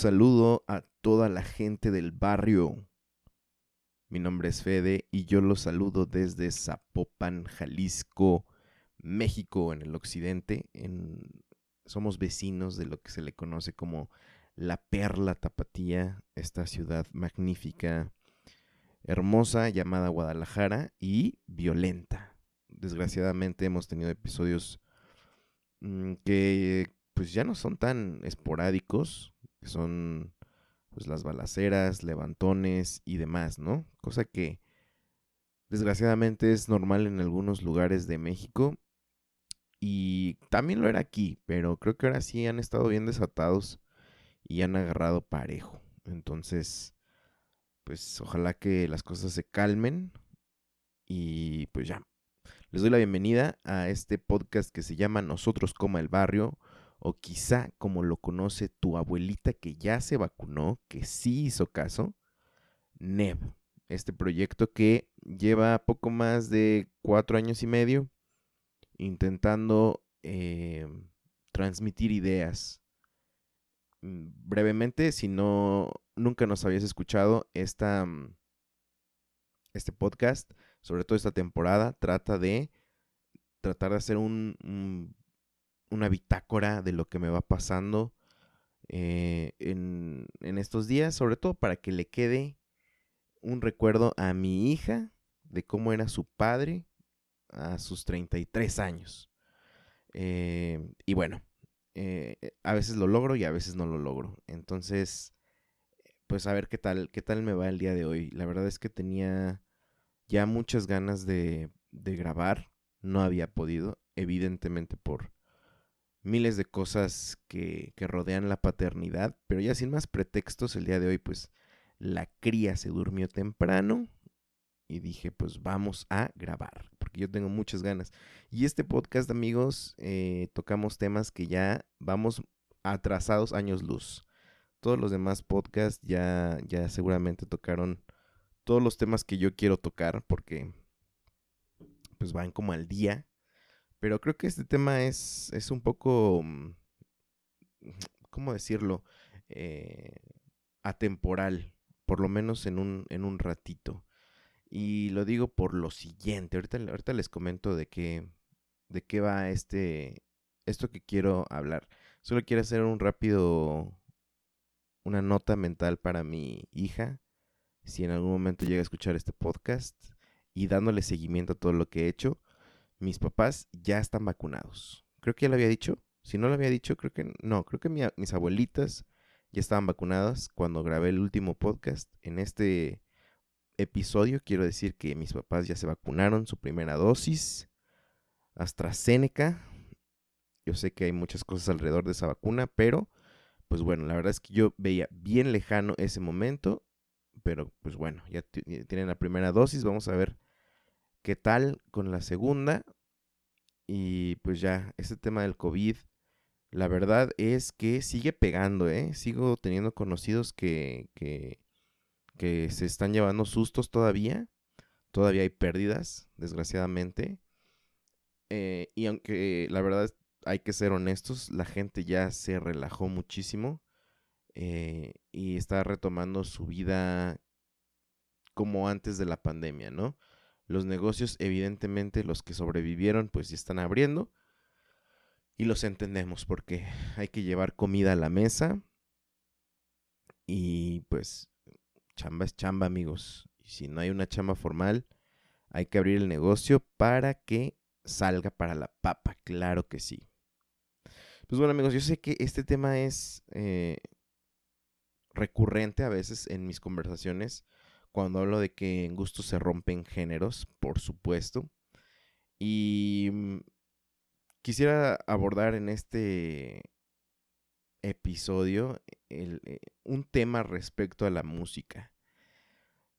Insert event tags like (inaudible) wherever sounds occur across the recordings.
Saludo a toda la gente del barrio. Mi nombre es Fede y yo los saludo desde Zapopan, Jalisco, México, en el occidente. En... Somos vecinos de lo que se le conoce como la Perla Tapatía, esta ciudad magnífica, hermosa, llamada Guadalajara y violenta. Desgraciadamente hemos tenido episodios mm, que pues ya no son tan esporádicos, que son pues las balaceras, levantones y demás, ¿no? Cosa que desgraciadamente es normal en algunos lugares de México y también lo era aquí, pero creo que ahora sí han estado bien desatados y han agarrado parejo. Entonces, pues ojalá que las cosas se calmen y pues ya. Les doy la bienvenida a este podcast que se llama Nosotros como el barrio o quizá como lo conoce tu abuelita que ya se vacunó, que sí hizo caso, NEB, este proyecto que lleva poco más de cuatro años y medio intentando eh, transmitir ideas. Mm, brevemente, si no nunca nos habías escuchado, esta, mm, este podcast, sobre todo esta temporada, trata de tratar de hacer un una bitácora de lo que me va pasando eh, en, en estos días, sobre todo para que le quede un recuerdo a mi hija de cómo era su padre a sus 33 años. Eh, y bueno, eh, a veces lo logro y a veces no lo logro. Entonces, pues a ver qué tal, qué tal me va el día de hoy. La verdad es que tenía ya muchas ganas de, de grabar. No había podido, evidentemente por miles de cosas que, que, rodean la paternidad, pero ya sin más pretextos, el día de hoy pues la cría se durmió temprano y dije pues vamos a grabar, porque yo tengo muchas ganas. Y este podcast amigos, eh, tocamos temas que ya vamos atrasados años luz. Todos los demás podcasts ya, ya seguramente tocaron todos los temas que yo quiero tocar, porque pues van como al día pero creo que este tema es, es un poco, mm, (sniffs) ¿cómo decirlo? Eh, atemporal, por lo menos en un, en un ratito. Y lo digo por lo siguiente, ahorita, ahorita les comento de qué, de qué va este, esto que quiero hablar. Solo quiero hacer un rápido, una nota mental para mi hija, si en algún momento llega a escuchar este podcast y dándole seguimiento a todo lo que he hecho mis papás ya están vacunados. Creo que ya lo había dicho. Si no lo había dicho, creo que no. Creo que mis abuelitas ya estaban vacunadas cuando grabé el último podcast. En este episodio quiero decir que mis papás ya se vacunaron su primera dosis. AstraZeneca. Yo sé que hay muchas cosas alrededor de esa vacuna, pero pues bueno, la verdad es que yo veía bien lejano ese momento. Pero pues bueno, ya tienen la primera dosis. Vamos a ver qué tal con la segunda. Y pues ya, este tema del COVID, la verdad es que sigue pegando, ¿eh? Sigo teniendo conocidos que, que, se están llevando sustos todavía. Todavía hay pérdidas, desgraciadamente. Eh, y aunque la verdad hay que ser honestos, la gente ya se relajó muchísimo eh, y está retomando su vida como antes de la pandemia, ¿no? Los negocios, evidentemente, los que sobrevivieron, pues ya están abriendo. Y los entendemos porque hay que llevar comida a la mesa. Y pues chamba es chamba, amigos. Y si no hay una chamba formal, hay que abrir el negocio para que salga para la papa, claro que sí. Pues bueno amigos, yo sé que este tema es eh, recurrente a veces en mis conversaciones cuando hablo de que en gusto se rompen géneros, por supuesto. Y mm, quisiera abordar en este episodio eh, un tema respecto a la música.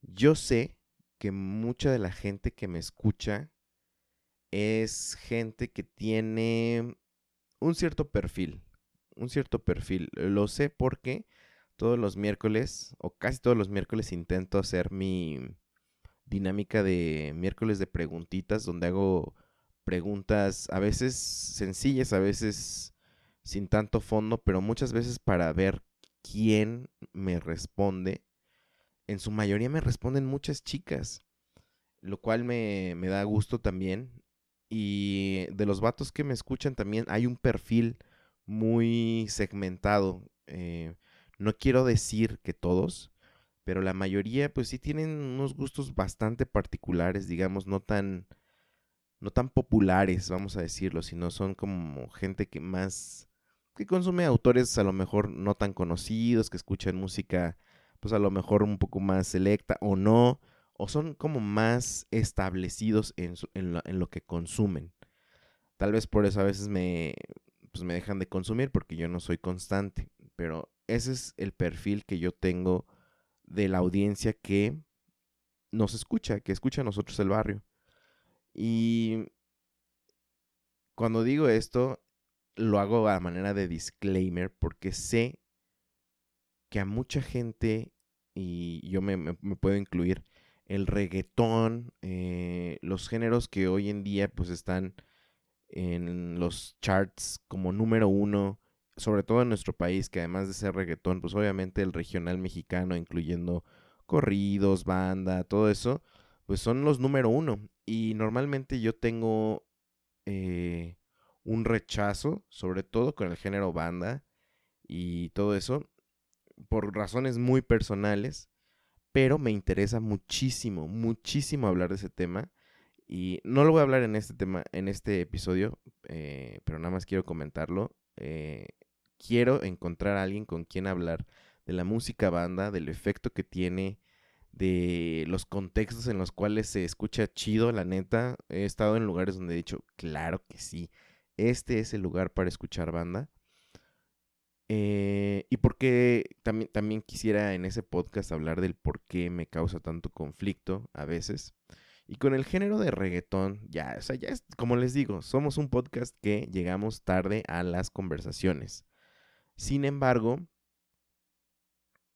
Yo sé que mucha de la gente que me escucha es gente que tiene un cierto perfil, un cierto perfil. Lo sé porque todos los miércoles, o casi todos los miércoles, intento hacer mi dinámica de miércoles de preguntitas, donde hago preguntas a veces sencillas, a veces sin tanto fondo, pero muchas veces para ver quién me responde en su mayoría me responden muchas chicas, lo cual me, da gusto también. Y de los vatos que me escuchan también hay un perfil muy segmentado. Eh, no quiero decir que todos, pero la mayoría pues sí tienen unos gustos bastante particulares, digamos, no tan no tan populares, vamos a decirlo, sino son como gente que más que consume autores a lo mejor no tan conocidos, que escuchan música pues a lo mejor un poco más selecta o no, o son como más establecidos en, lo, que consumen. Tal vez por eso a veces me, pues me dejan de consumir porque yo no soy constante, pero ese es el perfil que yo tengo de la audiencia que nos escucha, que escucha a nosotros el barrio. Y cuando digo esto, lo hago a manera de disclaimer porque sé que a mucha gente, y yo me, puedo incluir, el reggaetón, eh, los géneros que hoy en día pues están en los charts como número uno, sobre todo en nuestro país, que además de ser reggaetón, pues obviamente el regional mexicano, incluyendo corridos, banda, todo eso, pues son los número uno. Y normalmente yo tengo eh, un rechazo, sobre todo con el género banda y todo eso, por razones muy personales, pero me interesa muchísimo, muchísimo hablar de ese tema. Y no lo voy a hablar en este tema, en este episodio, eh, pero nada más quiero comentarlo. Eh, quiero encontrar a alguien con quien hablar de la música banda, del efecto que tiene, de los contextos en los cuales se escucha chido, la neta. He estado en lugares donde he dicho, claro que sí, este es el lugar para escuchar banda. Eh, y porque también, también quisiera en ese podcast hablar del por qué me causa tanto conflicto a veces. Y con el género de reggaetón, ya, o sea, ya es, como les digo, somos un podcast que llegamos tarde a las conversaciones. Sin embargo,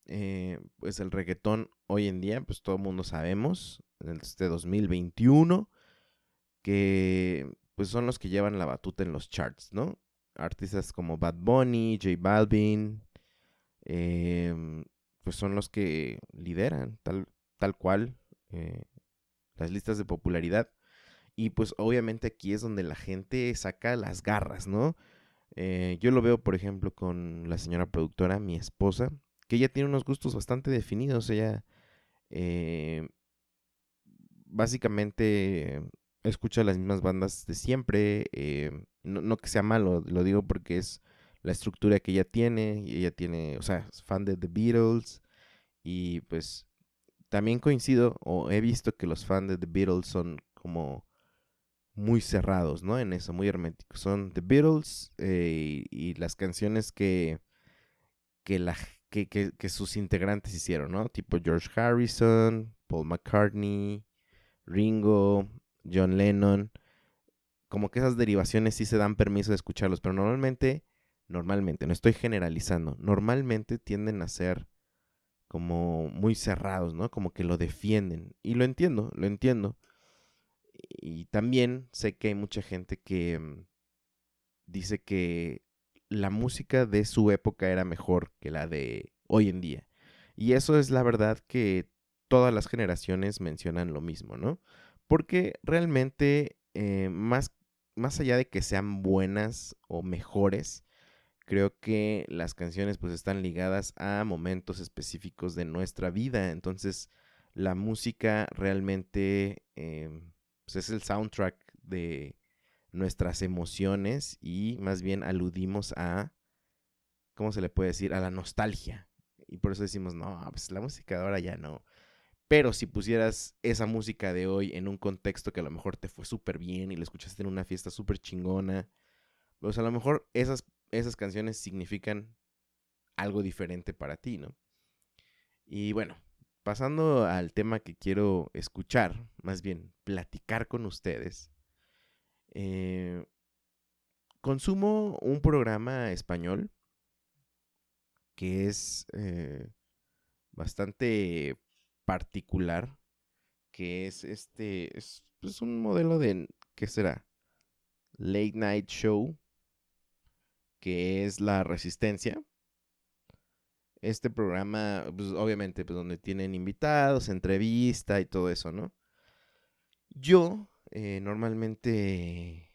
eh, pues el reggaetón hoy en día, pues todo el mundo sabemos, en este 2021, que pues son los que llevan la batuta en los charts, ¿no? artistas como Bad Bunny, J Balvin, em, pues son los que lideran tal, tal cual eh, las listas de popularidad. Y pues obviamente aquí es donde la gente saca las garras, ¿no? Eh, yo lo veo, por ejemplo, con la señora productora, mi esposa, que ella tiene unos gustos bastante definidos. Ella eh, básicamente escucha las mismas bandas de siempre. Eh, no, que sea malo, lo digo porque es la estructura que ella tiene. Ella tiene, o sea, es fan de The Beatles. Y pues también coincido o he visto que los fans de The Beatles son como muy cerrados, ¿no? En eso, muy herméticos. Son The Beatles eh, y las canciones que, que, que, que sus integrantes hicieron, ¿no? Tipo George Harrison, Paul McCartney, Ringo, John Lennon, como que esas derivaciones sí se dan permiso de escucharlos, pero normalmente, normalmente, no estoy generalizando, normalmente tienden a ser como muy cerrados, ¿no? Como que lo defienden. Y lo entiendo, lo entiendo. Y también sé que hay mucha gente que mm, dice que la música de su época era mejor que la de hoy en día. Y eso es la verdad que todas las generaciones mencionan lo mismo, ¿no? Porque realmente, eh, más, más allá de que sean buenas o mejores, creo que las canciones pues están ligadas a momentos específicos de nuestra vida. Entonces, la música realmente em, pues, es el soundtrack de nuestras emociones y más bien aludimos a, ¿cómo se le puede decir? A la nostalgia. Y por eso decimos, no, pues la música de ahora ya no. Pero si pusieras esa música de hoy en un contexto que a lo mejor te fue súper bien y la escuchaste en una fiesta súper chingona, pues a lo mejor esas, esas canciones significan algo diferente para ti, ¿no? Y bueno, pasando al tema que quiero escuchar, más bien platicar con ustedes, eh, consumo un programa español que es eh, bastante particular, que es este, es, pues, un modelo de, ¿qué será? Late Night Show, que es La Resistencia. Este programa, pues obviamente, pues donde tienen invitados, entrevista y todo eso, ¿no? Yo eh, normalmente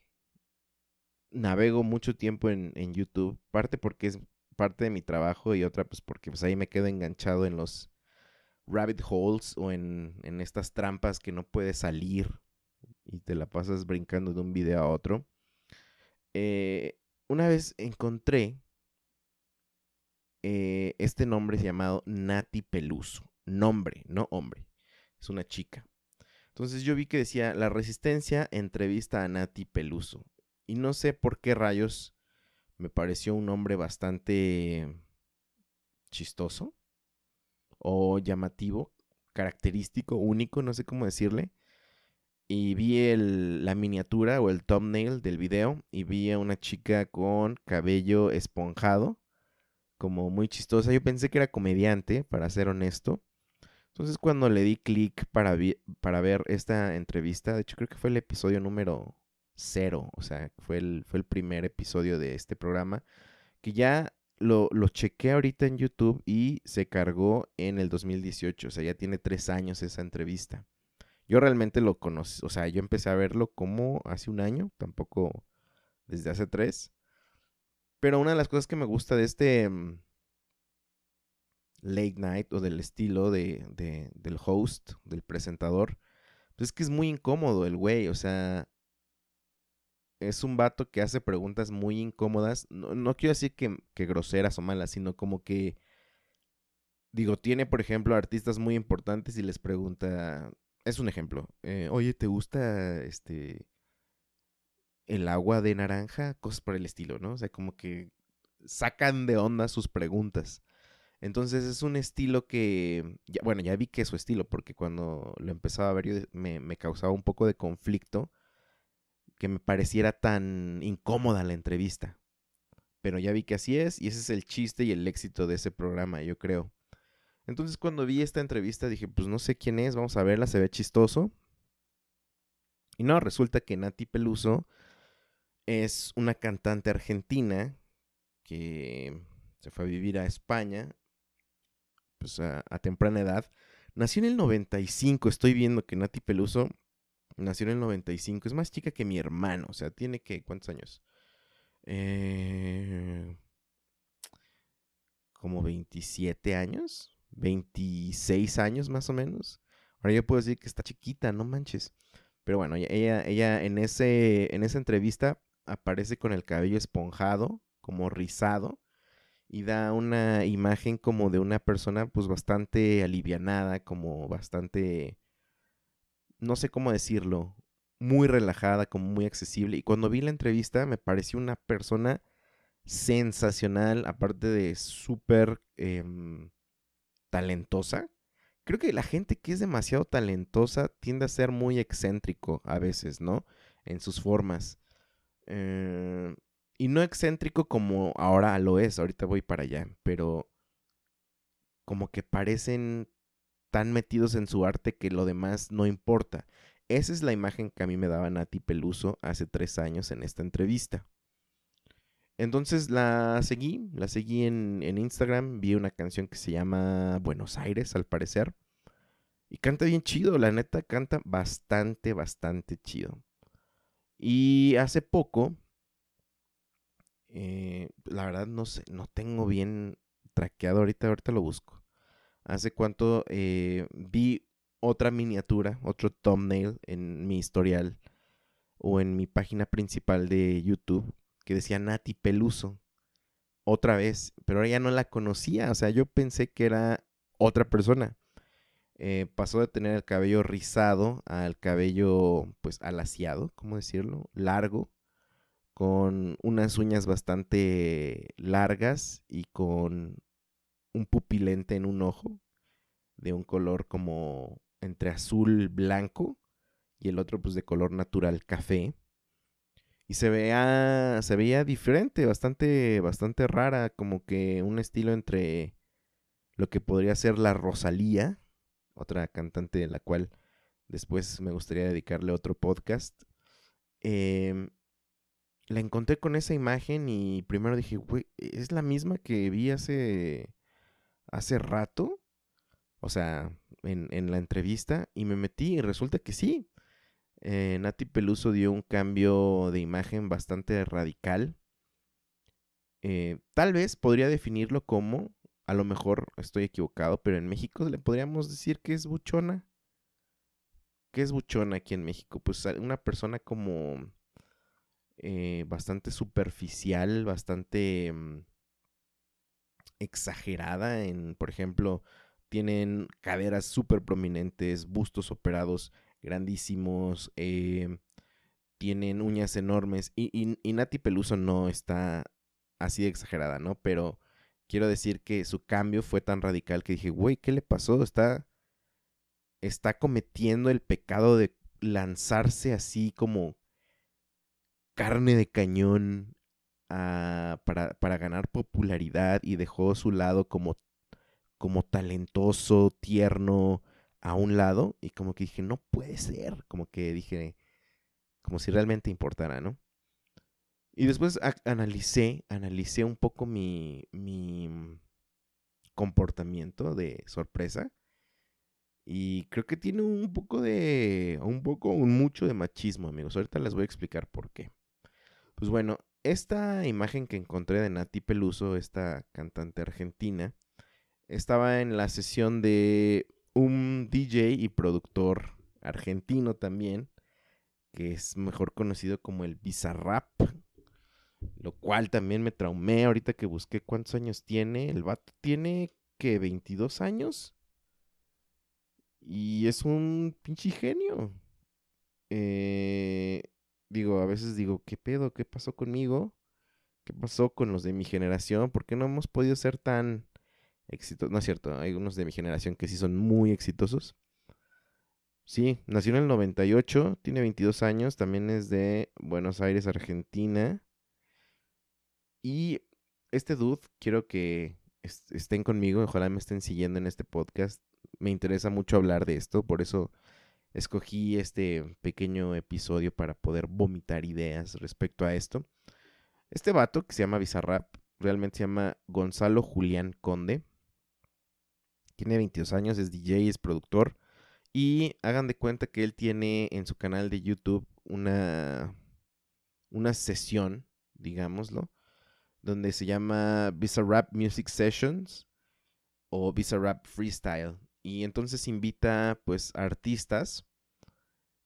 navego mucho tiempo en, en, YouTube, parte porque es parte de mi trabajo y otra pues porque pues ahí me quedo enganchado en los rabbit holes o en, en estas trampas que no puedes salir y te la pasas brincando de un video a otro. Eh, una vez encontré eh, este nombre llamado Nati Peluso. Nombre, no hombre. Es una chica. Entonces yo vi que decía La Resistencia entrevista a Nati Peluso. Y no sé por qué rayos me pareció un nombre bastante chistoso o llamativo, característico, único, no sé cómo decirle. Y vi la miniatura o el thumbnail del video y vi a una chica con cabello esponjado, como muy chistosa. Yo pensé que era comediante, para ser honesto. Entonces cuando le di clic para, para ver esta entrevista, de hecho creo que fue el episodio número cero, o sea, fue el, fue el primer episodio de este programa, que ya lo, lo chequé ahorita en YouTube y se cargó en el 2018, o sea, ya tiene tres años esa entrevista. Yo realmente lo conocí, o sea, yo empecé a verlo como hace un año, tampoco desde hace tres. Pero una de las cosas que me gusta de este mm, late night o del estilo de, de, del host, del presentador, pues es que es muy incómodo el güey, o sea, es un vato que hace preguntas muy incómodas. No, quiero decir que, groseras o malas, sino como que. Digo, tiene, por ejemplo, artistas muy importantes y les pregunta. Es un ejemplo. Eh, Oye, ¿te gusta este. El agua de naranja? Cosas por el estilo, ¿no? O sea, como que sacan de onda sus preguntas. Entonces es un estilo que, bueno, ya vi que es su estilo, porque cuando lo empezaba a ver me, me causaba un poco de conflicto que me pareciera tan incómoda la entrevista. Pero ya vi que así es y ese es el chiste y el éxito de ese programa, yo creo. Entonces cuando vi esta entrevista dije, pues no sé quién es, vamos a verla, se ve chistoso. Y no, resulta que Nati Peluso es una cantante argentina que se fue a vivir a España pues a, temprana edad. Nació en el 95, estoy viendo que Nati Peluso Nació en el 95. Es más chica que mi hermano. O sea, tiene que. ¿Cuántos años? Eh, como 27 años. 26 años más o menos. Ahora yo puedo decir que está chiquita, no manches. Pero bueno, ella, ella en, ese, en esa entrevista aparece con el cabello esponjado, como rizado, y da una imagen como de una persona pues bastante alivianada, como bastante no sé cómo decirlo, muy relajada, como muy accesible. Y cuando vi la entrevista me pareció una persona sensacional, aparte de súper em, talentosa. Creo que la gente que es demasiado talentosa tiende a ser muy excéntrico a veces, ¿no? En sus formas. Eh, y no excéntrico como ahora lo es, ahorita voy para allá, pero como que parecen tan metidos en su arte que lo demás no importa. Esa es la imagen que a mí me daba Nati Peluso hace tres años en esta entrevista. Entonces la seguí, la seguí en, Instagram, vi una canción que se llama Buenos Aires, al parecer. Y canta bien chido, la neta canta bastante, bastante chido. Y hace poco, eh, la verdad no sé, no tengo bien traqueado ahorita, ahorita lo busco. Hace cuánto eh, vi otra miniatura, otro thumbnail en mi historial o en mi página principal de YouTube que decía Nati Peluso. Otra vez, pero ahora ya no la conocía, o sea, yo pensé que era otra persona. Eh, pasó de tener el cabello rizado al cabello, pues, alaciado, ¿cómo decirlo? Largo, con unas uñas bastante largas y con un pupilente en un ojo, de un color como entre azul blanco y el otro pues de color natural café. Y se veía, se veía diferente, bastante, bastante rara, como que un estilo entre lo que podría ser la Rosalía, otra cantante de la cual después me gustaría dedicarle otro podcast. Em, la encontré con esa imagen y primero dije, güey, ¿es la misma que vi hace, hace rato? O sea, en, en la entrevista y me metí y resulta que sí. Eh, Nati Peluso dio un cambio de imagen bastante radical. Eh, tal vez podría definirlo como a lo mejor estoy equivocado, pero en México le podríamos decir que es buchona. ¿Qué es buchona aquí en México? Pues una persona como eh, bastante superficial, bastante mm, exagerada en, por ejemplo, tienen caderas súper prominentes, bustos operados grandísimos, eh, tienen uñas enormes y, y, y Nati Peluso no está así de exagerada, ¿no? Pero quiero decir que su cambio fue tan radical que dije, güey, ¿qué le pasó? Está, está cometiendo el pecado de lanzarse así como carne de cañón para, para, ganar popularidad y dejó su lado como, como talentoso, tierno a un lado y como que dije, no puede ser, como que dije, como si realmente importara, ¿no? Y después analicé, analicé un poco mi, mi comportamiento de sorpresa. Y creo que tiene un poco de, un poco, un mucho de machismo, amigos. Ahorita les voy a explicar por qué. Pues bueno, esta imagen que encontré de Nati Peluso, esta cantante argentina, estaba en la sesión de un DJ y productor argentino también, que es mejor conocido como el Bizarrap, lo cual también me traumé ahorita que busqué cuántos años tiene. El vato tiene que 22 años. Y es un pinche genio. Eh, digo, a veces digo, ¿qué pedo? ¿Qué pasó conmigo? ¿Qué pasó con los de mi generación? ¿Por qué no hemos podido ser tan exitosos? No es cierto, hay unos de mi generación que sí son muy exitosos. Sí, nació en el 98, tiene 22 años, también es de Buenos Aires, Argentina. Y este dude, quiero que estén conmigo, ojalá me estén siguiendo en este podcast. Me interesa mucho hablar de esto, por eso escogí este pequeño episodio para poder vomitar ideas respecto a esto. Este vato que se llama Bizarrap, realmente se llama Gonzalo Julián Conde. Tiene 22 años, es DJ, es productor. Y hagan de cuenta que él tiene en su canal de YouTube una, una sesión, digámoslo, donde se llama Bizarrap Music Sessions o Bizarrap Freestyle. Y entonces invita pues artistas.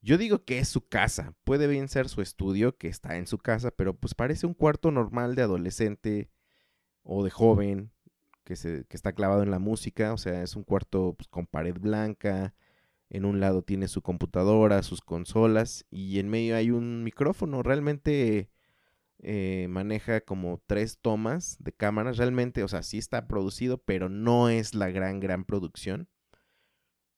Yo digo que es su casa. Puede bien ser su estudio, que está en su casa, pero pues parece un cuarto normal de adolescente o de joven que, se, que está clavado en la música. O sea, es un cuarto pues, con pared blanca. En un lado tiene su computadora, sus consolas y en medio hay un micrófono. Realmente eh, maneja como tres tomas de cámaras. Realmente, o sea, sí está producido, pero no es la gran, gran producción.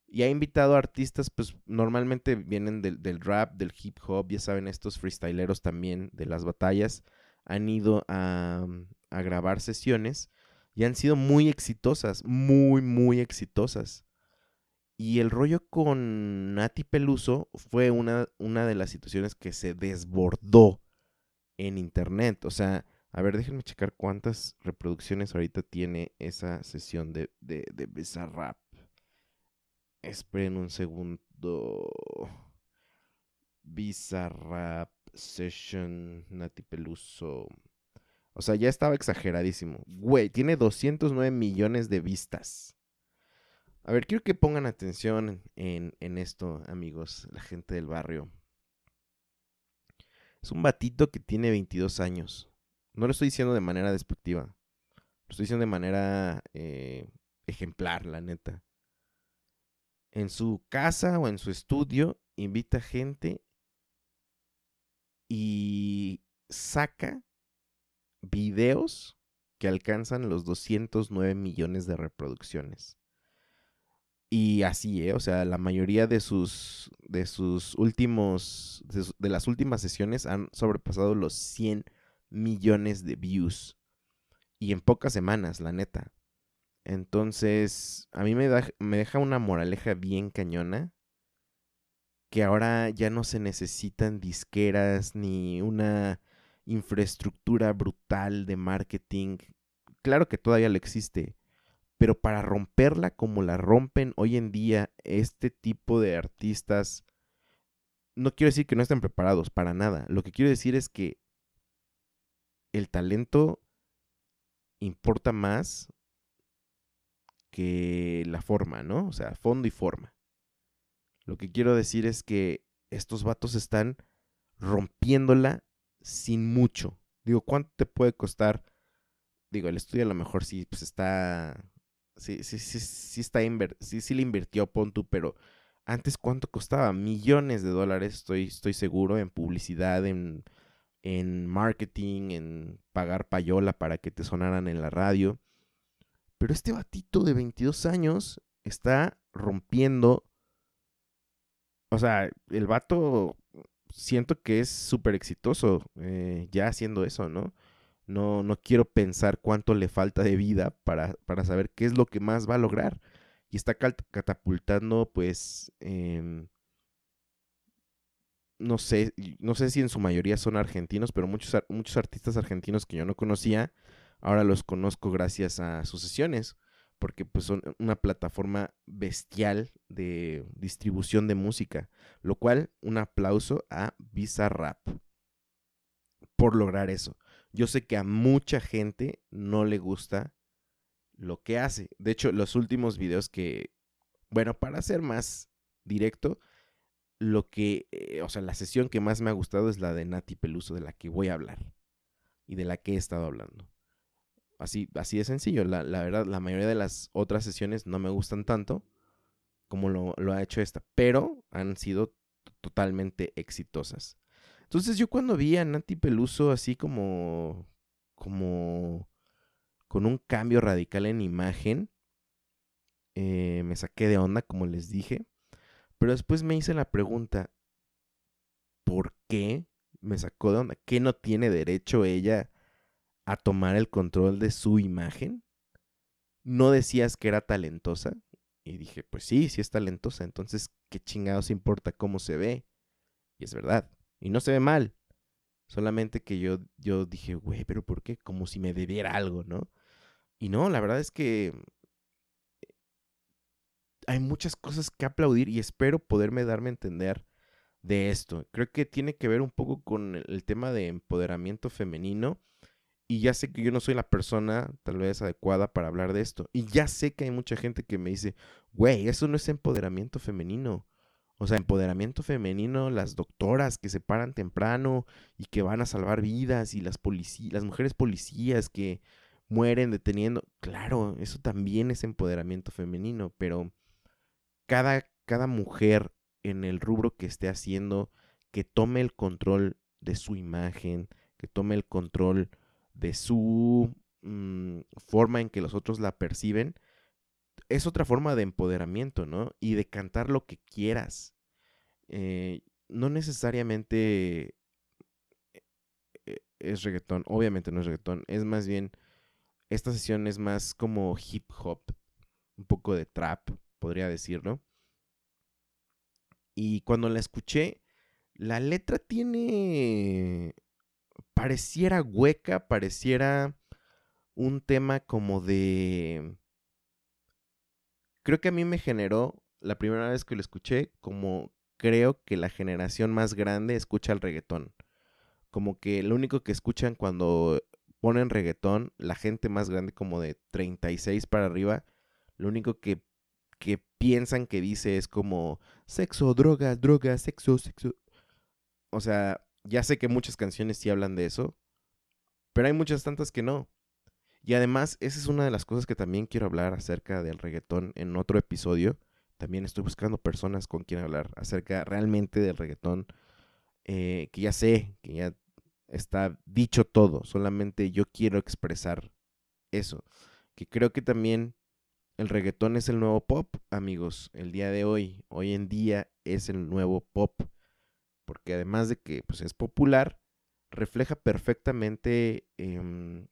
Y ha invitado artistas, pues normalmente vienen del, del, rap, del hip hop, ya saben, estos freestyleros también de las batallas han ido a, a grabar sesiones y han sido muy exitosas, muy, muy exitosas. Y el rollo con Nati Peluso fue una, una de las situaciones que se desbordó en internet. O sea, a ver, déjenme checar cuántas reproducciones ahorita tiene esa sesión de, de, de Bizarrap. Esperen un segundo. Bizarrap Session Nati Peluso. O sea, ya estaba exageradísimo. Güey, tiene 209 millones de vistas. A ver, quiero que pongan atención en, en esto, amigos, la gente del barrio. Es un batito que tiene 22 años. No lo estoy diciendo de manera despectiva. Lo estoy diciendo de manera eh, ejemplar, la neta. En su casa o en su estudio invita gente y saca videos que alcanzan los 209 millones de reproducciones. Y así, ¿eh? O sea, la mayoría de sus, de sus últimos, de, las últimas sesiones han sobrepasado los 100 millones de views. Y en pocas semanas, la neta. Entonces, a mí me, da, me deja una moraleja bien cañona. Que ahora ya no se necesitan disqueras ni una infraestructura brutal de marketing. Claro que todavía lo existe pero para romperla como la rompen hoy en día este tipo de artistas, no quiero decir que no estén preparados, para nada. Lo que quiero decir es que el talento importa más que la forma, ¿no? O sea, fondo y forma. Lo que quiero decir es que estos vatos están rompiéndola sin mucho. Digo, ¿cuánto te puede costar? Digo, el estudio a lo mejor sí, pues está sí, sí, sí, sí está sí, sí le invirtió Pontu, pero antes cuánto costaba? Millones de dólares, estoy, estoy seguro, en publicidad, en, en marketing, en pagar payola para que te sonaran en la radio. Pero este batito de 22 años está rompiendo. O sea, el vato siento que es súper exitoso eh, ya haciendo eso, ¿no? No, no quiero pensar cuánto le falta de vida para, para saber qué es lo que más va a lograr. Y está catapultando, pues, no sé, no sé si en su mayoría son argentinos, pero muchos, muchos artistas argentinos que yo no conocía, ahora los conozco gracias a sus sesiones, porque pues son una plataforma bestial de distribución de música, lo cual un aplauso a Bizarrap por lograr eso. Yo sé que a mucha gente no le gusta lo que hace. De hecho, los últimos videos que, bueno, para ser más directo, lo que, eh, o sea, la sesión que más me ha gustado es la de Nati Peluso, de la que voy a hablar y de la que he estado hablando. Así, así de sencillo. La, verdad, la mayoría de las otras sesiones no me gustan tanto como lo, lo ha hecho esta, pero han sido totalmente exitosas. Entonces yo cuando vi a Nati Peluso así como, como con un cambio radical en imagen, eh, me saqué de onda, como les dije. Pero después me hice la pregunta, ¿por qué me sacó de onda? ¿Qué no tiene derecho ella a tomar el control de su imagen? ¿No decías que era talentosa? Y dije, pues sí, sí es talentosa. Entonces, ¿qué chingados importa cómo se ve? Y es verdad. Y no se ve mal. Solamente que yo, yo dije, güey, pero ¿por qué? Como si me debiera algo, ¿no? Y no, la verdad es que hay muchas cosas que aplaudir y espero poderme darme a entender de esto. Creo que tiene que ver un poco con el tema de empoderamiento femenino. Y ya sé que yo no soy la persona tal vez adecuada para hablar de esto. Y ya sé que hay mucha gente que me dice, güey, eso no es empoderamiento femenino. O sea, empoderamiento femenino, las doctoras que se paran temprano y que van a salvar vidas y las las mujeres policías que mueren deteniendo. Claro, eso también es empoderamiento femenino, pero cada, cada mujer en el rubro que esté haciendo, que tome el control de su imagen, que tome el control de su mm, forma en que los otros la perciben, es otra forma de empoderamiento, ¿no? Y de cantar lo que quieras. Eh, no necesariamente e, e, es reggaetón, obviamente no es reggaetón, es más bien, esta sesión es más como hip hop, un poco de trap, podría decirlo. Y cuando la escuché, la letra tiene, pareciera hueca, pareciera un tema como de creo que a mí me generó la primera vez que lo escuché como creo que la generación más grande escucha el reggaetón. Como que lo único que escuchan cuando ponen reggaetón, la gente más grande como de 36 para arriba, lo único que, que piensan que dice es como sexo, droga, droga, sexo, sexo. O sea, ya sé que muchas canciones sí hablan de eso, pero hay muchas tantas que no. Y además, esa es una de las cosas que también quiero hablar acerca del reggaetón en otro episodio. También estoy buscando personas con quien hablar acerca realmente del reggaetón. Eh, que ya sé, que ya está dicho todo. Solamente yo quiero expresar eso. Que creo que también el reggaetón es el nuevo pop, amigos. El día de hoy, hoy en día es el nuevo pop. Porque además de que pues, es popular, refleja perfectamente em,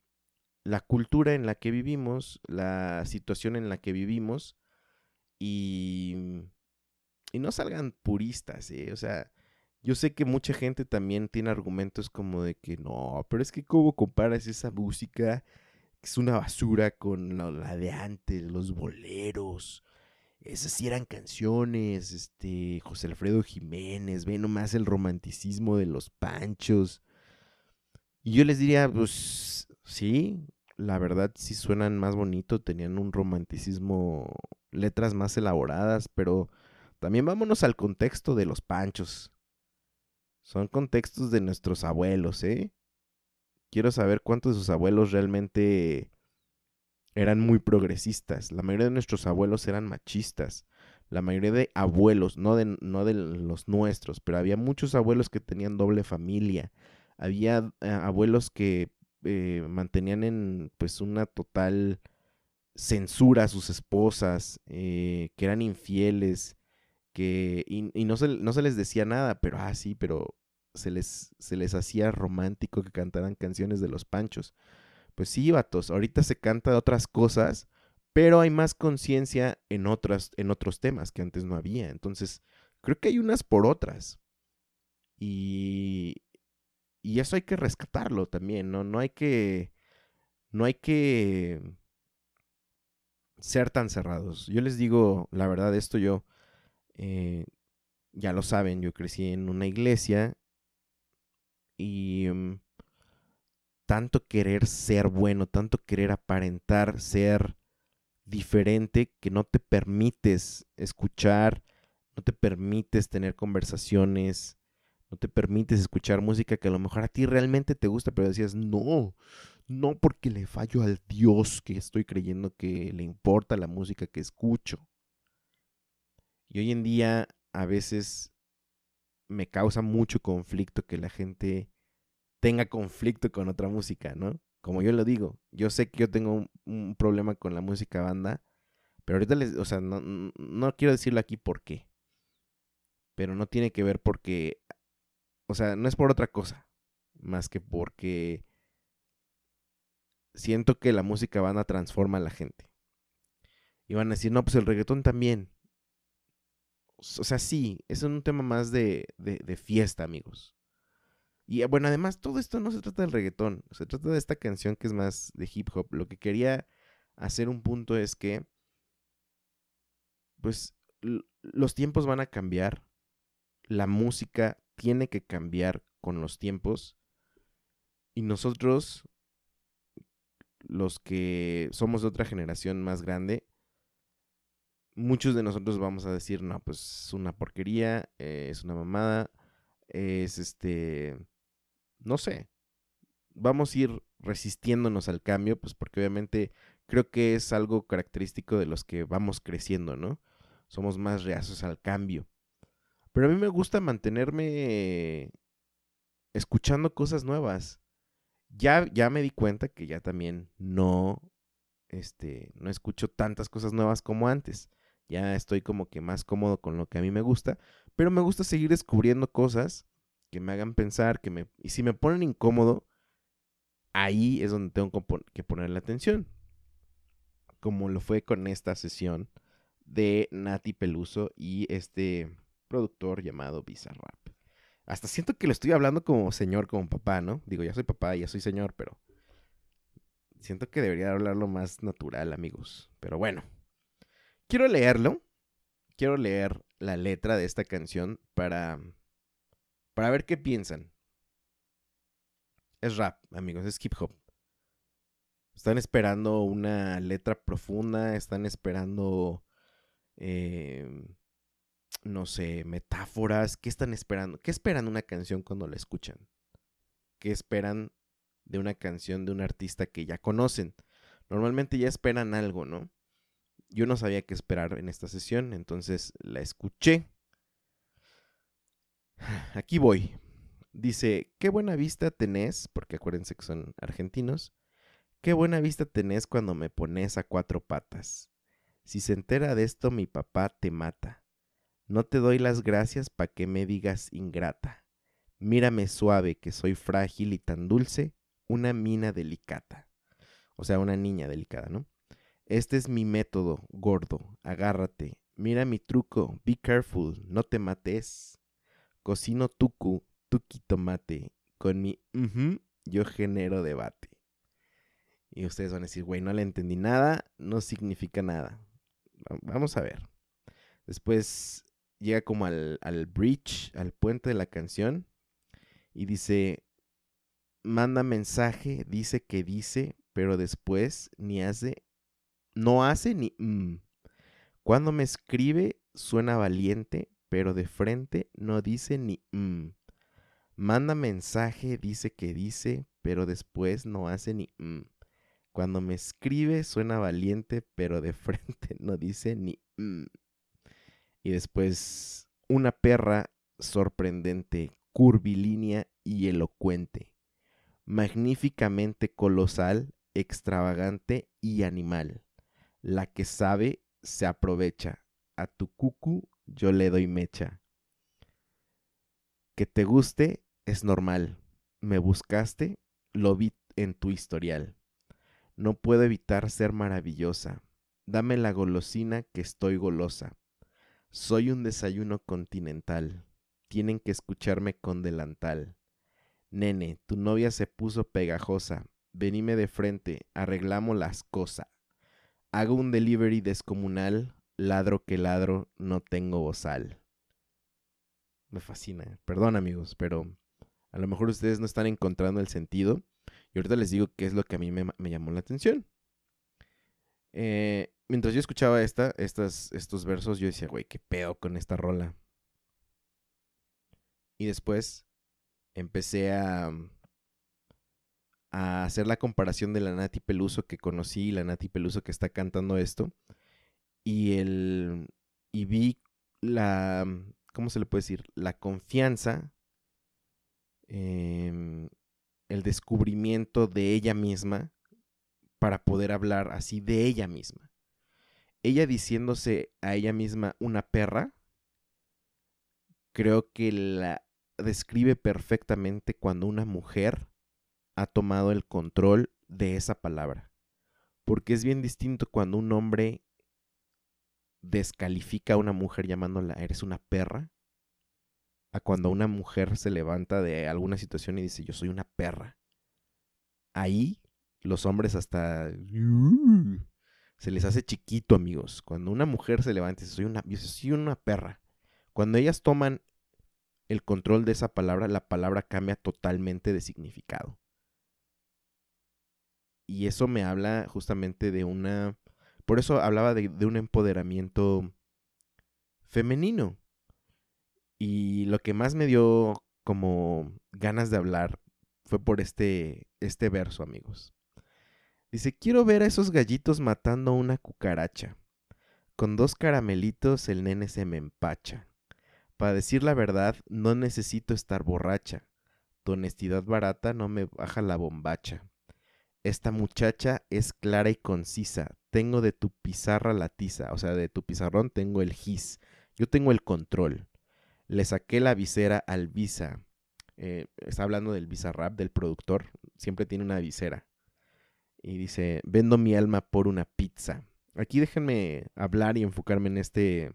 la cultura en la que vivimos, la situación en la que vivimos y, y no salgan puristas, ¿eh? O sea, yo sé que mucha gente también tiene argumentos como de que no, pero es que cómo comparas esa música que es una basura con la, de antes, los boleros. Esas sí eran canciones, este, José Alfredo Jiménez, ve nomás el romanticismo de los panchos. Y yo les diría, pues sí, la verdad sí suenan más bonito, tenían un romanticismo, letras más elaboradas, pero también vámonos al contexto de los panchos. Son contextos de nuestros abuelos, ¿eh? Quiero saber cuántos de sus abuelos realmente eran muy progresistas. La mayoría de nuestros abuelos eran machistas. La mayoría de abuelos, no de, no de los nuestros, pero había muchos abuelos que tenían doble familia. Había eh, abuelos que eh, mantenían en pues una total censura a sus esposas, eh, que eran infieles, que y, no, se, no, se, les decía nada, pero ah, sí, pero se les, se les hacía romántico que cantaran canciones de los panchos. Pues sí, vatos, ahorita se canta de otras cosas, pero hay más conciencia en, otras, en otros temas que antes no había. Entonces, creo que hay unas por otras. Y, y eso hay que rescatarlo también, ¿no? No hay que. No hay que ser tan cerrados. Yo les digo, la verdad, esto yo. Eh, ya lo saben, yo crecí en una iglesia. Y. Mm, tanto querer ser bueno, tanto querer aparentar ser diferente, que no te permites escuchar, no te permites tener conversaciones no te permites escuchar música que a lo mejor a ti realmente te gusta, pero decías, no, no porque le fallo al Dios que estoy creyendo que le importa la música que escucho. Y hoy en día a veces me causa mucho conflicto que la gente tenga conflicto con otra música, ¿no? Como yo lo digo, yo sé que yo tengo un, problema con la música banda, pero ahorita les, o sea, no, no quiero decirlo aquí por qué. Pero no tiene que ver porque o sea, no es por otra cosa, más que porque siento que la música banda transforma a la gente. Y van a decir, no, pues el reggaetón también. O sea, sí, es un tema más de, de, fiesta, amigos. Y eh, bueno, además, todo esto no se trata del reggaetón, se trata de esta canción que es más de hip hop. Lo que quería hacer un punto es que, pues, los tiempos van a cambiar, la música tiene que cambiar con los tiempos y nosotros, los que somos de otra generación más grande, muchos de nosotros vamos a decir, no, pues es una porquería, eh, es una mamada, es este, no sé, vamos a ir resistiéndonos al cambio, pues porque obviamente creo que es algo característico de los que vamos creciendo, ¿no? Somos más reacios al cambio. Pero a mí me gusta mantenerme escuchando cosas nuevas. Ya, ya me di cuenta que ya también no, este, no escucho tantas cosas nuevas como antes. Ya estoy como que más cómodo con lo que a mí me gusta, pero me gusta seguir descubriendo cosas que me hagan pensar, que me, y si me ponen incómodo, ahí es donde tengo que poner la atención. Como lo fue con esta sesión de Nati Peluso y este productor llamado Bizarrap. Hasta siento que lo estoy hablando como señor, como papá, ¿no? Digo, ya soy papá, ya soy señor, pero siento que debería hablarlo más natural, amigos. Pero bueno, quiero leerlo. quiero leer la letra de esta canción para, para ver qué piensan. Es rap, amigos, es hip hop. Están esperando una letra profunda, están esperando, eh, no sé, metáforas. ¿Qué están esperando? ¿Qué esperan una canción cuando la escuchan? ¿Qué esperan de una canción de un artista que ya conocen? Normalmente ya esperan algo, ¿no? Yo no sabía qué esperar en esta sesión, entonces la escuché. Aquí voy. Dice, qué buena vista tenés, porque acuérdense que son argentinos, qué buena vista tenés cuando me pones a cuatro patas. Si se entera de esto mi papá te mata. No te doy las gracias pa' que me digas ingrata. Mírame suave, que soy frágil y tan dulce, una mina delicata. O sea, una niña delicada, ¿no? Este es mi método, gordo. Agárrate. Mira mi truco. Be careful. No te mates. Cocino tucu, tuki tomate. Con mi yo genero debate. Y ustedes van a decir, güey, no le entendí nada. No significa nada. Vamos a ver. Después llega como al, al bridge, al puente de la canción. Y dice, manda mensaje, dice que dice, pero después ni hace no hace ni mm. Cuando me escribe suena valiente, pero de frente no dice ni mm. Manda mensaje, dice que dice, pero después no hace ni mm. Cuando me escribe suena valiente, pero de (laughs) frente no dice ni mm. Y después una perra sorprendente, curvilínea y elocuente, magníficamente colosal, extravagante y animal la que sabe se aprovecha. A tu cucu yo le doy mecha. Que te guste es normal. Me buscaste, lo vi en tu historial. No puedo evitar ser maravillosa. Dame la golosina que estoy golosa. Soy un desayuno continental. Tienen que escucharme con delantal. Nene, tu novia se puso pegajosa. Venime de frente, arreglamos las cosas. Hago un delivery descomunal, ladro que ladro, no tengo bozal. Me fascina. Perdón amigos, pero a lo mejor ustedes no están encontrando el sentido. Y ahorita les digo qué es lo que a mí me, llamó la atención. Eh, mientras yo escuchaba esta, estas, estos versos, yo decía, güey, qué pedo con esta rola. Y después empecé a, a hacer la comparación de la Nati Peluso que conocí, la Nati Peluso que está cantando esto, y el y vi la ¿cómo se le puede decir? La confianza, em, el descubrimiento de ella misma para poder hablar así de ella misma. Ella diciéndose a ella misma una perra, creo que la describe perfectamente cuando una mujer ha tomado el control de esa palabra. Porque es bien distinto cuando un hombre descalifica a una mujer llamándola eres una perra, a cuando una mujer se levanta de alguna situación y dice yo soy una perra. Ahí los hombres hasta se les hace chiquito, amigos. Cuando una mujer se levanta y dice soy una, soy una perra. Cuando ellas toman el control de esa palabra, la palabra cambia totalmente de significado. Y eso me habla justamente de una... Por eso hablaba de, un empoderamiento femenino. Y lo que más me dio como ganas de hablar fue por este, este verso, amigos. Dice, quiero ver a esos gallitos matando una cucaracha. Con dos caramelitos el nene se me empacha. Para decir la verdad, no necesito estar borracha. Tu honestidad barata no me baja la bombacha. Esta muchacha es clara y concisa. Tengo de tu pizarra la tiza, o sea, de tu pizarrón tengo el gis. Yo tengo el control. Le saqué la visera al visa. Eh, está hablando del rap del productor. Siempre tiene una visera. Y dice, vendo mi alma por una pizza. Aquí déjenme hablar y enfocarme en este...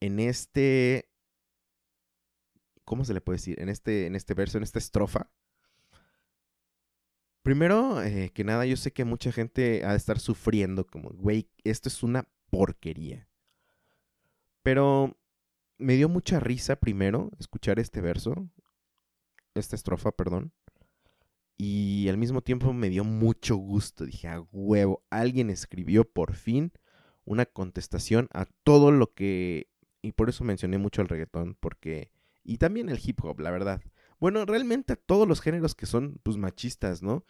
En este... ¿Cómo se le puede decir? En este, en este verso, en esta estrofa Primero eh, que nada, yo sé que mucha gente ha de estar sufriendo como, güey, esto es una porquería. Pero me dio mucha risa primero escuchar este verso, esta estrofa, perdón. Y al mismo tiempo me dio mucho gusto. Dije, a huevo, alguien escribió por fin una contestación a todo lo que... Y por eso mencioné mucho el reggaetón, porque... Y también el hip hop, la verdad. Bueno, realmente a todos los géneros que son, pues, machistas, ¿no?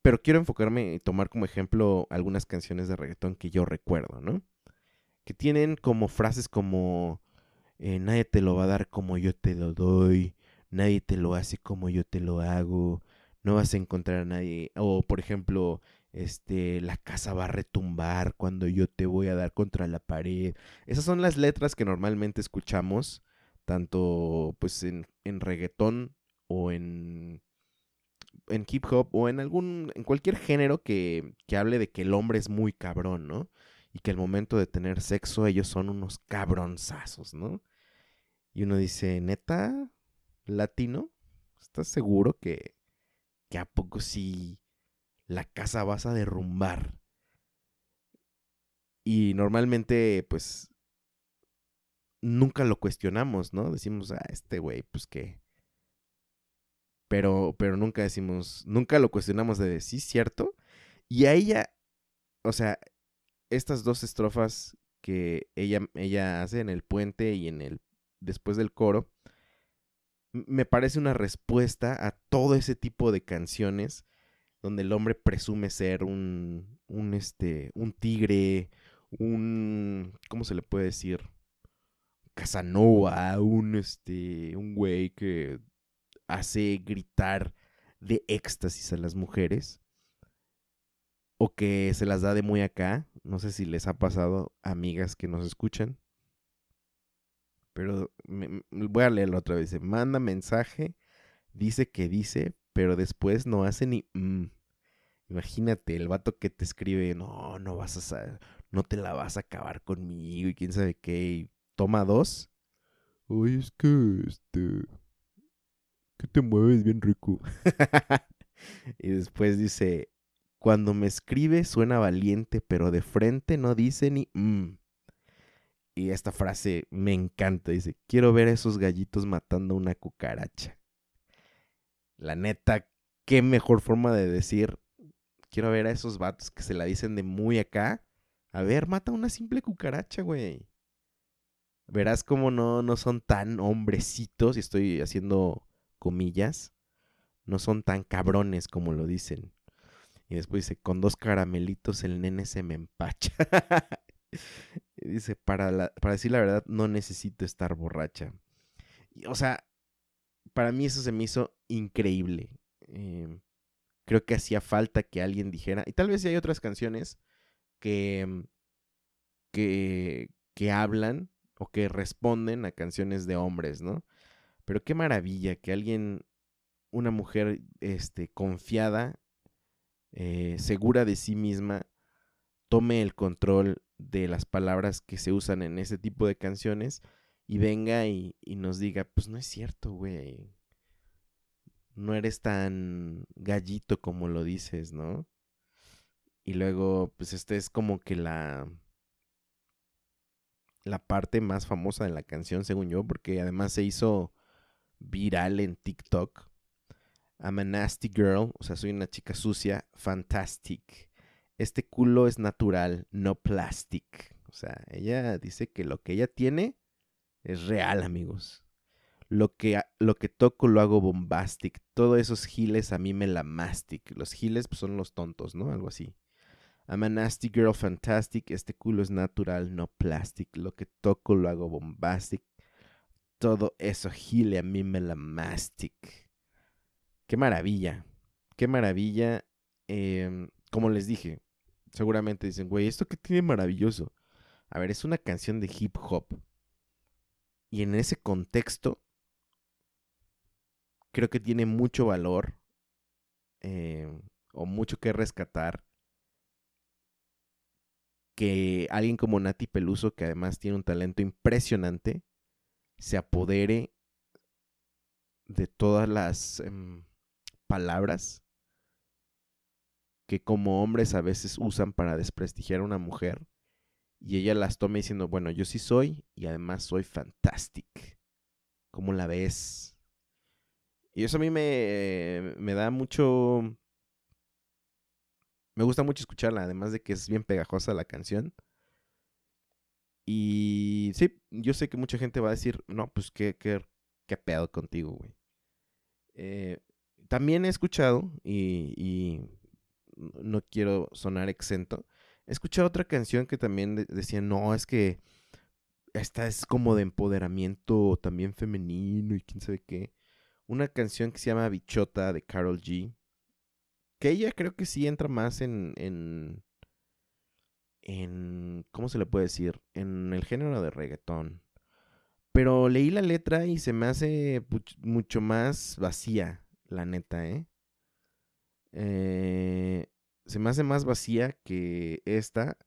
Pero quiero enfocarme y tomar como ejemplo algunas canciones de reggaetón que yo recuerdo, ¿no? Que tienen como frases como... Eh, nadie te lo va a dar como yo te lo doy, nadie te lo hace como yo te lo hago, no vas a encontrar a nadie. O por ejemplo, este, la casa va a retumbar cuando yo te voy a dar contra la pared. Esas son las letras que normalmente escuchamos, tanto pues en, en reggaetón o en, en hip hop o en algún, en cualquier género que, que hable de que el hombre es muy cabrón, ¿no? Y que al momento de tener sexo ellos son unos cabronzazos, ¿no? Y uno dice, neta, latino, ¿estás seguro que, a poco si la casa vas a derrumbar? Y normalmente, pues, nunca lo cuestionamos, ¿no? Decimos, ah, este güey, pues qué. Pero, pero nunca decimos, nunca lo cuestionamos de sí, cierto. Y a ella, o sea, estas dos estrofas que ella, ella hace en el puente y en el después del coro, me parece una respuesta a todo ese tipo de canciones donde el hombre presume ser un, un, este, un tigre, un, ¿cómo se le puede decir? Casanova, un, este, un güey que hace gritar de éxtasis a las mujeres o que se las da de muy acá. No sé si les ha pasado, amigas que nos escuchan. Pero voy a leerlo otra vez. manda mensaje, dice que dice, pero después no hace ni... Mm". Imagínate, el vato que te escribe, no, no vas a... No te la vas a acabar conmigo y quién sabe qué. toma dos. Oye, es que, este... Que te mueves bien rico. (laughs) y después dice, cuando me escribe suena valiente, pero de frente no dice ni... Mm". Y esta frase me encanta. Dice, quiero ver a esos gallitos matando una cucaracha. La neta, qué mejor forma de decir, quiero ver a esos vatos que se la dicen de muy acá. A ver, mata una simple cucaracha, güey. Verás cómo no, no son tan hombrecitos, y estoy haciendo comillas, no son tan cabrones como lo dicen. Y después dice, con dos caramelitos el nene se me empacha. (laughs) Dice, para, para decir la verdad, no necesito estar borracha. o sea, para mí eso se me hizo increíble. Em, creo que hacía falta que alguien dijera, y tal vez si hay otras canciones que, em, que, que hablan o que responden a canciones de hombres, ¿no? Pero qué maravilla que alguien, una mujer este, confiada, eh, segura de sí misma, tome el control de las palabras que se usan en ese tipo de canciones y venga y, nos diga, pues no es cierto, güey. No eres tan gallito como lo dices, ¿no? Y luego, pues esta es como que la la parte más famosa de la canción, según yo, porque además se hizo viral en TikTok. I'm a nasty girl, o sea, soy una chica sucia, fantastic este culo es natural, no plastic. O sea, ella dice que lo que ella tiene es real, amigos. Lo que, lo que toco lo hago bombastic. Todos esos giles a mí me la mastic. Los giles pues, son los tontos, ¿no? Algo así. I'm a nasty girl fantastic. Este culo es natural, no plastic. Lo que toco lo hago bombastic. Todo eso gile a mí me la mastic. Qué maravilla. Qué maravilla. Em, como les dije, seguramente dicen, güey, ¿esto qué tiene maravilloso? A ver, es una canción de hip hop. Y en ese contexto, creo que tiene mucho valor eh, o mucho que rescatar que alguien como Nati Peluso, que además tiene un talento impresionante, se apodere de todas las em, palabras que como hombres a veces usan para desprestigiar a una mujer y ella las toma diciendo, bueno, yo sí soy y además soy fantastic. ¿Cómo la ves? Y eso a mí me, me da mucho... Me gusta mucho escucharla, además de que es bien pegajosa la canción. Y sí, yo sé que mucha gente va a decir, no, pues qué, qué, qué pedo contigo, güey. Eh, también he escuchado, y, y, no quiero sonar exento, he escuchado otra canción que también decía, no, es que esta es como de empoderamiento también femenino y quién sabe qué. Una canción que se llama Bichota de Carol G. Que ella creo que sí entra más en, en, en, ¿cómo se le puede decir? En el género de reggaetón. Pero leí la letra y se me hace mucho más vacía, la neta, ¿eh? ¿Eh? Se me hace más vacía que esta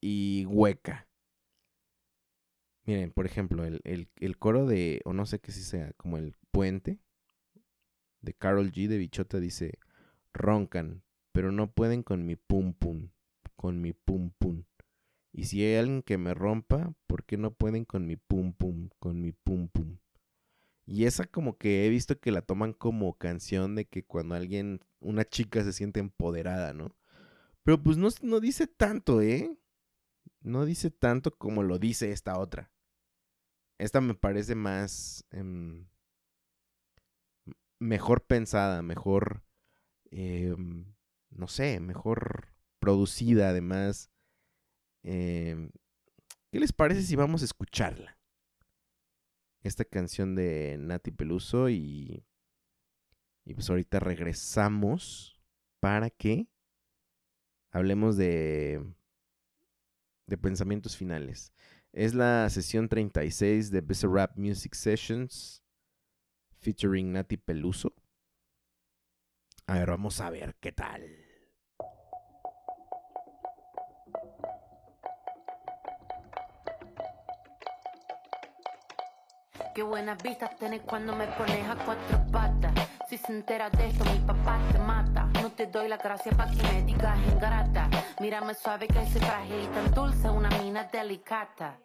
y hueca. Miren, por ejemplo, el, el, coro de, o no sé qué si sea, como el puente de Carol G de Bichota dice, roncan, pero no pueden con mi pum pum, con mi pum pum. Y si hay alguien que me rompa, ¿por qué no pueden con mi pum pum, con mi pum pum? Y esa como que he visto que la toman como canción de que cuando alguien, una chica se siente empoderada, ¿no? Pero pues no, no dice tanto, ¿eh? No dice tanto como lo dice esta otra. Esta me parece más... Em, mejor pensada, mejor... Em, no sé, mejor producida además. Em, ¿Qué les parece si vamos a escucharla? Esta canción de Nati Peluso y, y pues ahorita regresamos para que hablemos de, de pensamientos finales. Es la sesión 36 de Best Rap Music Sessions featuring Nati Peluso. A ver, vamos a ver qué tal. Qué buenas vistas tenés cuando me pones a cuatro patas. Si se entera de esto, mi papá te mata. No te doy la gracia para que me digas ingrata. Mírame suave que soy frágil y tan dulce, una mina delicata.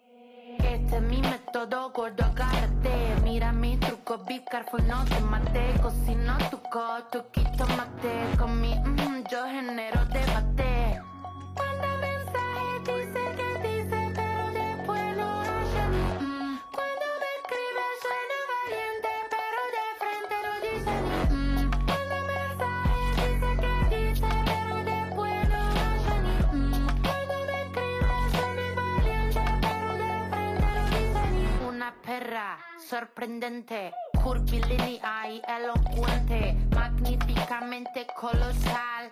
Este es mi método, gordo, agárrate. Mira mi truco, be careful, no te mate. Cocino tu coto, quito mate. Con mi, mm, yo genero debate. Sorprendente, curvilínea y elocuente, magníficamente colosal,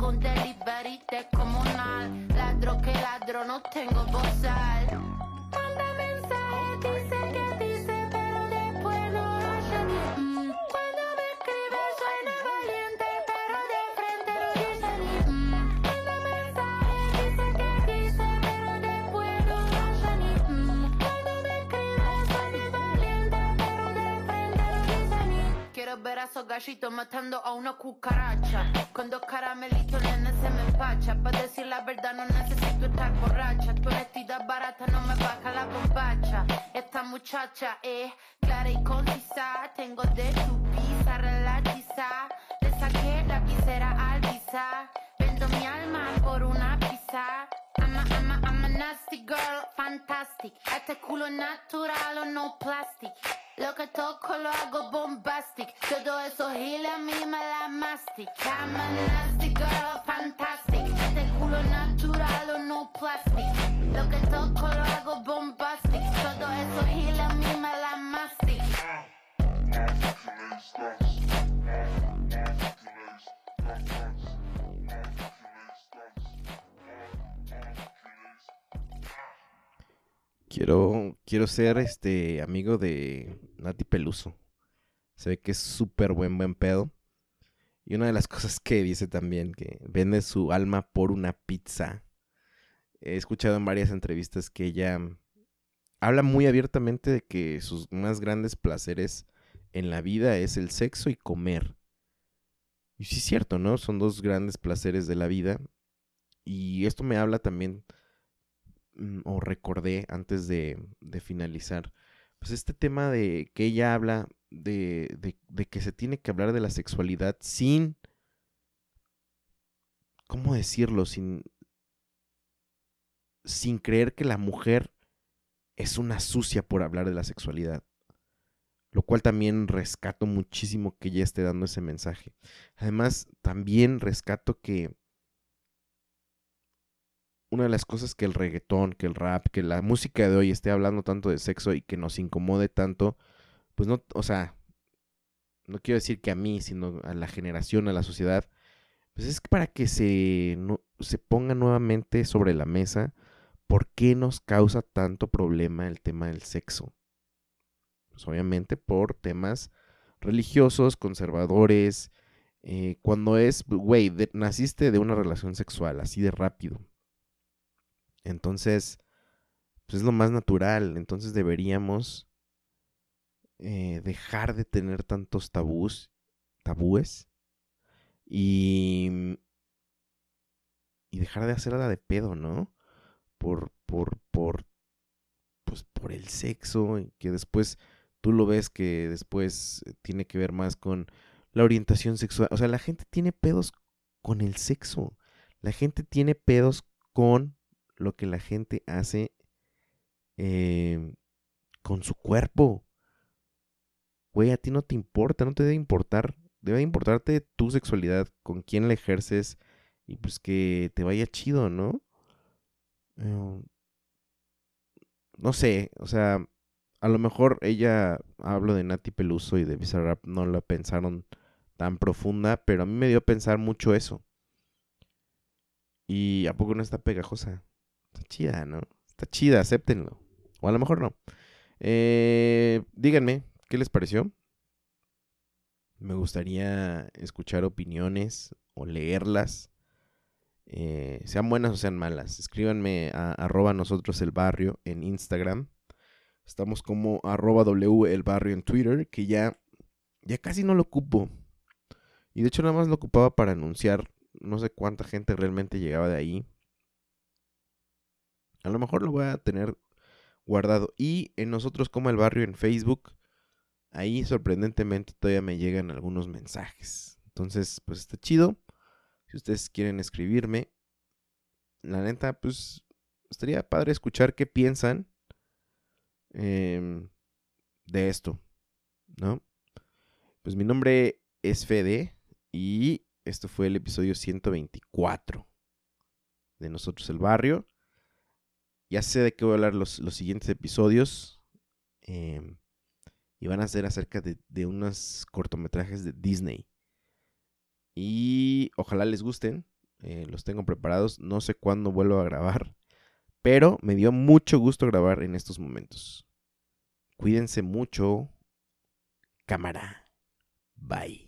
Un delivery de comunal. Ladro que ladro, no tengo bozal. Esos gallitos matando a una cucaracha. Con dos caramelitos, nene, se me empacha. Para decir la verdad, no necesito estar borracha. Tu honestidad barata no me baja la bombacha. Esta muchacha es clara y concisa. Tengo de tu pizza relatiza. Le saqué la visera al visa. Vendo mi alma por una pizza. I'm a, I'm a, I'm a nasty girl, fantastic. Este culo natural o no plastic. Lo que toco lo hago bombastic. Todo eso gila mí me la mastic. I'm a nasty girl, fantastic. Este culo natural o no plastic. Lo que toco lo hago bombastic. Todo eso gila mí me la mastic. Quiero, quiero ser este amigo de Nati Peluso. Se ve que es súper buen, buen pedo. Y una de las (laughs) cosas que dice también, que vende su alma por una pizza. He escuchado en varias entrevistas que ella habla muy abiertamente de que sus más grandes placeres en la vida es el sexo y comer. Y sí es cierto, ¿no? Son dos grandes placeres de la vida. Y esto me habla también, mm, o recordé antes de, de finalizar, pues este tema de que ella habla de, de, de, que se tiene que hablar de la sexualidad sin, ¿cómo decirlo? Sin, sin creer que la mujer es una sucia por hablar de la sexualidad lo cual también rescato muchísimo que ella esté dando ese mensaje. Además, también rescato que una de las cosas que el reggaetón, que el rap, que la música de hoy esté hablando tanto de sexo y que nos incomode tanto, pues no, o sea, no quiero decir que a mí, sino a la generación, a la sociedad, pues es para que se, se ponga nuevamente sobre la mesa por qué nos causa tanto problema el tema del sexo. Pues, obviamente por temas religiosos, conservadores, eh, cuando es, güey, naciste de una relación sexual, así de rápido. Entonces, pues es lo más natural, entonces deberíamos eh, dejar de tener tantos tabús, tabúes, y, y dejar de hacerla de pedo, ¿no? Por, por, por, pues por el sexo, que después tú lo ves que después tiene que ver más con la orientación sexual. O sea, la gente tiene pedos con el sexo. La gente tiene pedos con lo que la gente hace em, con su cuerpo. Güey, a ti no te importa, no te debe importar. Debe importarte tu sexualidad, con quién la ejerces y pues que te vaya chido, ¿no? Em, no sé, o sea, a lo mejor ella, hablo de Nati Peluso y de Bizarrap, no la pensaron tan profunda, pero a mí me dio a pensar mucho eso. Y a poco no está pegajosa. Está chida, ¿no? Está chida, acéptenlo. O a lo mejor no. Eh, díganme, ¿qué les pareció? Me gustaría escuchar opiniones o leerlas. Eh, sean buenas o sean malas. Escríbanme a nosotros el barrio en Instagram. Estamos como arroba W el barrio en Twitter, que ya, ya casi no lo ocupo. Y de hecho nada más lo ocupaba para anunciar. No sé cuánta gente realmente llegaba de ahí. A lo mejor lo voy a tener guardado. Y en nosotros como el barrio en Facebook, ahí sorprendentemente todavía me llegan algunos mensajes. Entonces, pues está chido. Si ustedes quieren escribirme, la neta, pues estaría padre escuchar qué piensan Em, de esto, ¿no? Pues mi nombre es Fede y esto fue el episodio 124 de Nosotros el Barrio. Ya sé de qué voy a hablar los, los siguientes episodios. Em, y van a ser acerca de, de, unos cortometrajes de Disney. Y ojalá les gusten. Eh, los tengo preparados. No sé cuándo vuelvo a grabar. Pero me dio mucho gusto grabar en estos momentos. Cuídense mucho. Cámara. Bye.